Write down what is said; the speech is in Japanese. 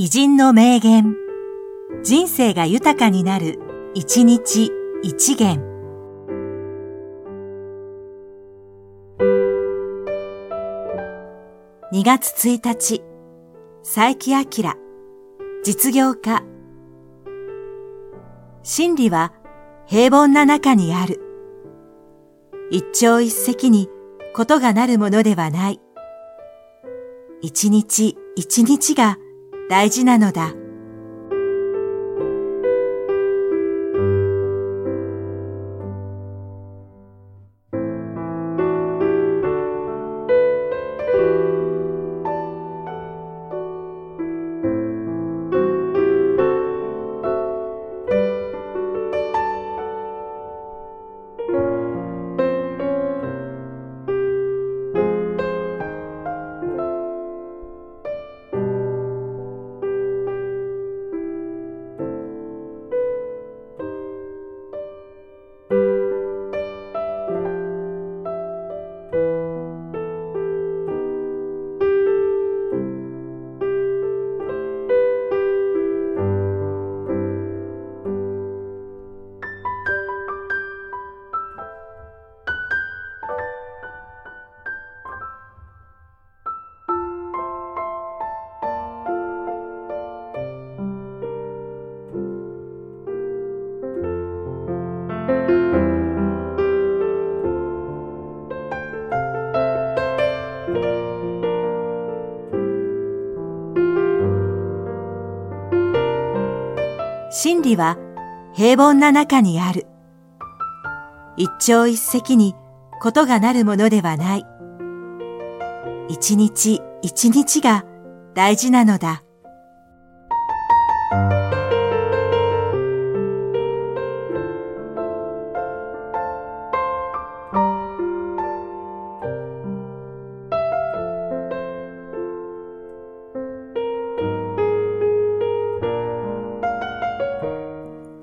偉人の名言。人生が豊かになる、一日一元。2月1日、佐伯明、実業家。真理は平凡な中にある。一朝一夕にことがなるものではない。一日一日が大事なのだ。真理は平凡な中にある。一朝一夕にことがなるものではない。一日一日が大事なのだ。